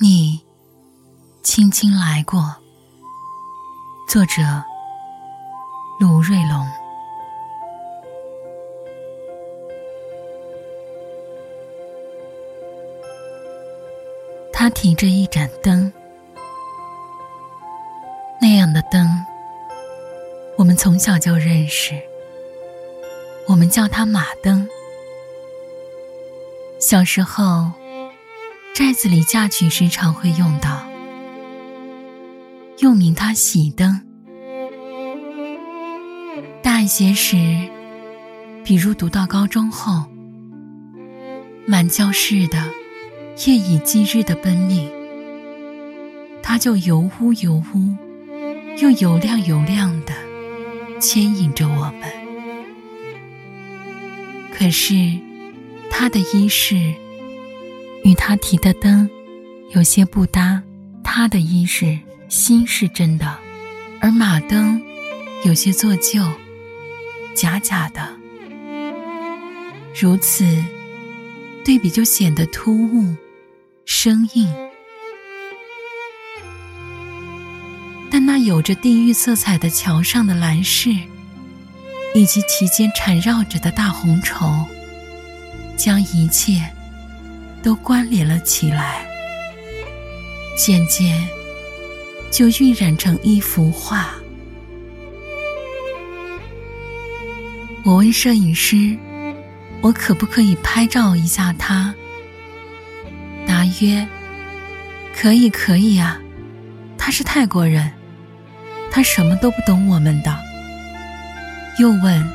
你轻轻来过。作者：卢瑞龙。他提着一盏灯，那样的灯，我们从小就认识。我们叫它马灯。小时候，寨子里嫁娶时常会用到，又名它喜灯。大一些时，比如读到高中后，满教室的夜以继日的奔命，它就油乎油乎，又油亮油亮的牵引着我们。可是，他的衣饰与他提的灯有些不搭。他的衣饰心是真的，而马灯有些做旧，假假的。如此对比就显得突兀、生硬。但那有着地狱色彩的桥上的蓝饰。以及其间缠绕着的大红绸，将一切都关联了起来，渐渐就晕染成一幅画。我问摄影师：“我可不可以拍照一下他？”答曰：“可以，可以啊。他是泰国人，他什么都不懂我们的。”又问：“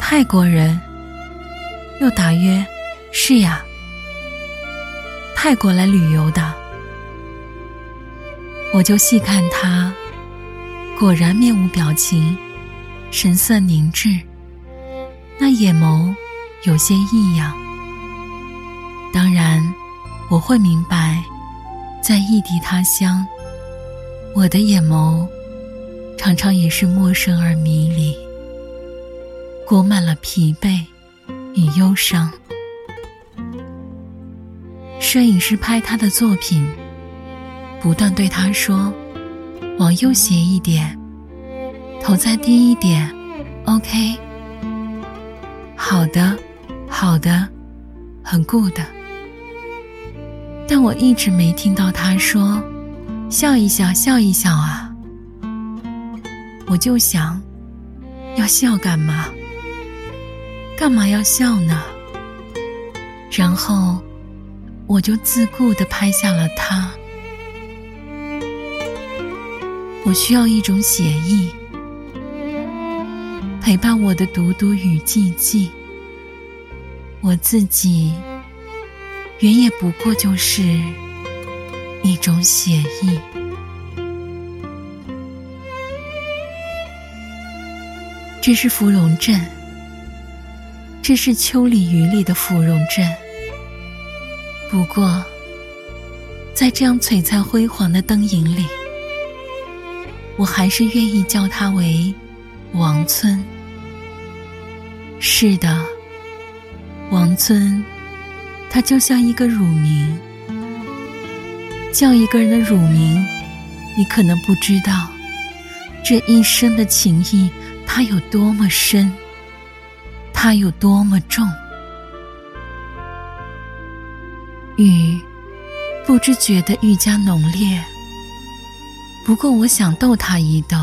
泰国人？”又答曰：“是呀，泰国来旅游的。”我就细看他，果然面无表情，神色凝滞，那眼眸有些异样。当然，我会明白，在异地他乡，我的眼眸常常也是陌生而迷离。裹满了疲惫与忧伤。摄影师拍他的作品，不断对他说：“往右斜一点，头再低一点，OK。好的，好的，很 good。”但我一直没听到他说：“笑一笑，笑一笑啊！”我就想，要笑干嘛？干嘛要笑呢？然后，我就自顾地拍下了他。我需要一种写意，陪伴我的独独与寂寂。我自己，原也不过就是一种写意。这是芙蓉镇。这是秋里雨里的芙蓉镇。不过，在这样璀璨辉煌的灯影里，我还是愿意叫它为王村。是的，王村，它就像一个乳名。叫一个人的乳名，你可能不知道，这一生的情谊，它有多么深。它有多么重？雨不知觉得愈加浓烈。不过我想逗他一逗，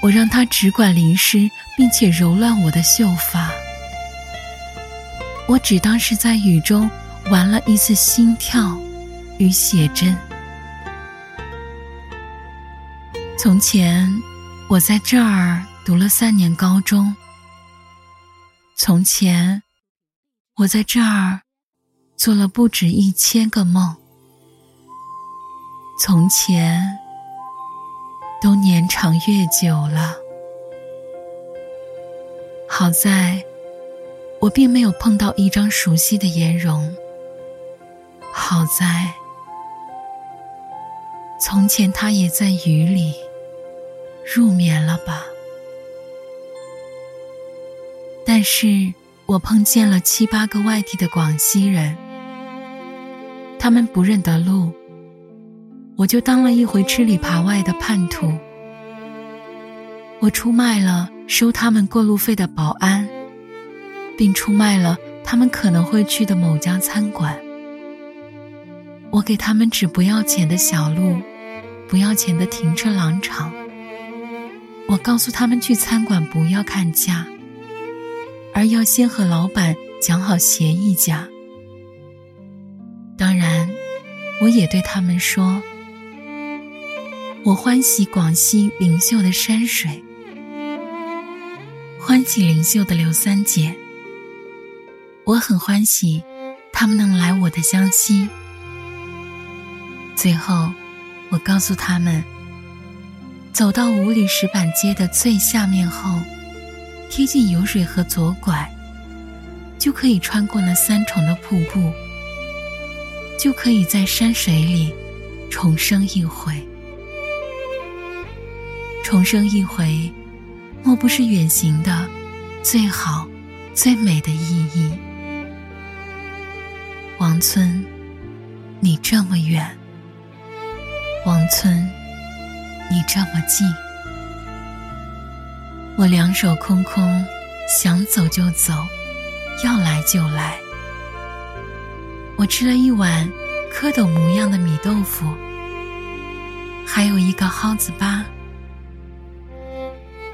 我让他只管淋湿，并且揉乱我的秀发。我只当是在雨中玩了一次心跳与写真。从前我在这儿读了三年高中。从前，我在这儿做了不止一千个梦。从前，都年长月久了。好在，我并没有碰到一张熟悉的颜容。好在，从前他也在雨里入眠了吧。但是我碰见了七八个外地的广西人，他们不认得路，我就当了一回吃里扒外的叛徒。我出卖了收他们过路费的保安，并出卖了他们可能会去的某家餐馆。我给他们指不要钱的小路，不要钱的停车廊场。我告诉他们去餐馆不要看价，而要先和老板讲好协议价。我也对他们说：“我欢喜广西灵秀的山水，欢喜灵秀的刘三姐。我很欢喜他们能来我的湘西。”最后，我告诉他们，走到五里石板街的最下面后，贴近油水河左拐，就可以穿过那三重的瀑布。就可以在山水里重生一回，重生一回，莫不是远行的最好、最美的意义？王村，你这么远；王村，你这么近。我两手空空，想走就走，要来就来。我吃了一碗蝌蚪模样的米豆腐，还有一个蒿子粑。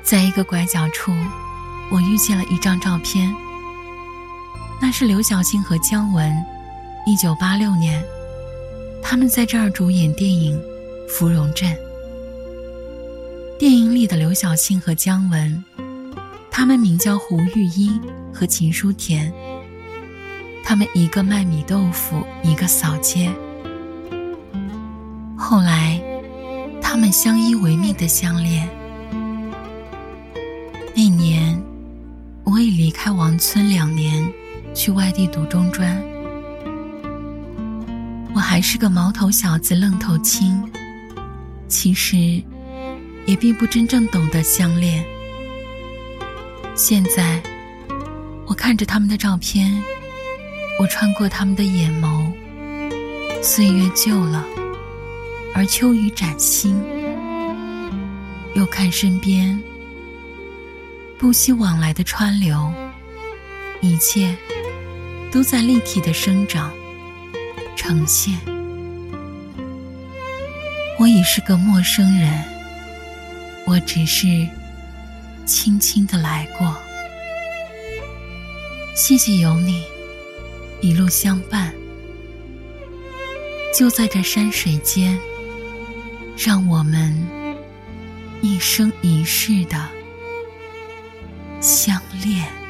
在一个拐角处，我遇见了一张照片。那是刘晓庆和姜文，一九八六年，他们在这儿主演电影《芙蓉镇》。电影里的刘晓庆和姜文，他们名叫胡玉英和秦书田。他们一个卖米豆腐，一个扫街。后来，他们相依为命的相恋。那年，我已离开王村两年，去外地读中专。我还是个毛头小子，愣头青。其实，也并不真正懂得相恋。现在，我看着他们的照片。我穿过他们的眼眸，岁月旧了，而秋雨崭新。又看身边不惜往来的川流，一切都在立体的生长、呈现。我已是个陌生人，我只是轻轻的来过。谢谢有你。一路相伴，就在这山水间，让我们一生一世的相恋。